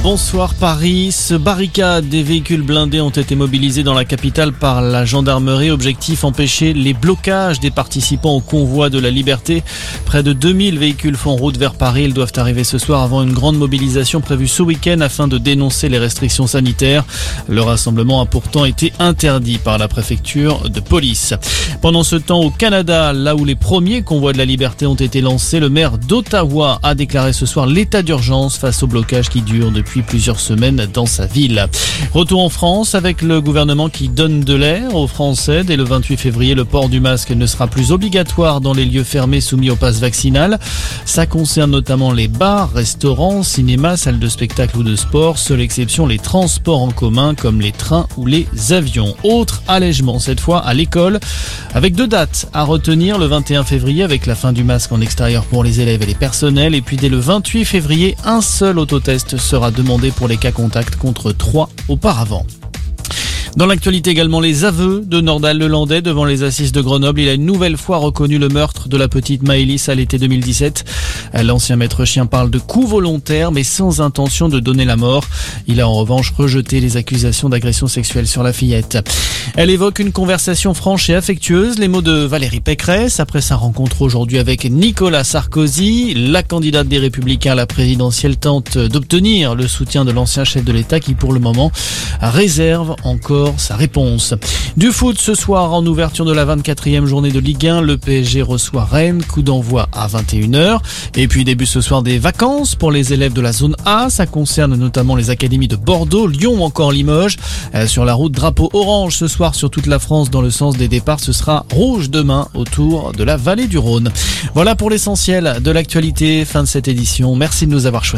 Bonsoir Paris. Ce barricade des véhicules blindés ont été mobilisés dans la capitale par la gendarmerie. Objectif empêcher les blocages des participants au convoi de la liberté. Près de 2000 véhicules font route vers Paris. Ils doivent arriver ce soir avant une grande mobilisation prévue ce week-end afin de dénoncer les restrictions sanitaires. Le rassemblement a pourtant été interdit par la préfecture de police. Pendant ce temps, au Canada, là où les premiers convois de la liberté ont été lancés, le maire d'Ottawa a déclaré ce soir l'état d'urgence face au blocage qui dure depuis depuis plusieurs semaines dans sa ville. Retour en France avec le gouvernement qui donne de l'air aux Français. Dès le 28 février, le port du masque ne sera plus obligatoire dans les lieux fermés soumis au pass vaccinal. Ça concerne notamment les bars, restaurants, cinémas, salles de spectacle ou de sport. Seule exception, les transports en commun comme les trains ou les avions. Autre allègement cette fois à l'école avec deux dates à retenir. Le 21 février avec la fin du masque en extérieur pour les élèves et les personnels. Et puis dès le 28 février, un seul autotest sera demandé pour les cas contacts contre 3 auparavant. Dans l'actualité également, les aveux de Nordal Lelandais devant les assises de Grenoble. Il a une nouvelle fois reconnu le meurtre de la petite Maëlys à l'été 2017. L'ancien maître chien parle de coup volontaire mais sans intention de donner la mort. Il a en revanche rejeté les accusations d'agression sexuelle sur la fillette. Elle évoque une conversation franche et affectueuse. Les mots de Valérie Pécresse après sa rencontre aujourd'hui avec Nicolas Sarkozy. La candidate des Républicains à la présidentielle tente d'obtenir le soutien de l'ancien chef de l'État qui pour le moment réserve encore sa réponse. Du foot ce soir en ouverture de la 24e journée de Ligue 1, le PSG reçoit Rennes, coup d'envoi à 21h. Et puis début ce soir des vacances pour les élèves de la zone A, ça concerne notamment les académies de Bordeaux, Lyon ou encore Limoges. Euh, sur la route drapeau orange ce soir sur toute la France dans le sens des départs, ce sera rouge demain autour de la vallée du Rhône. Voilà pour l'essentiel de l'actualité, fin de cette édition. Merci de nous avoir choisis.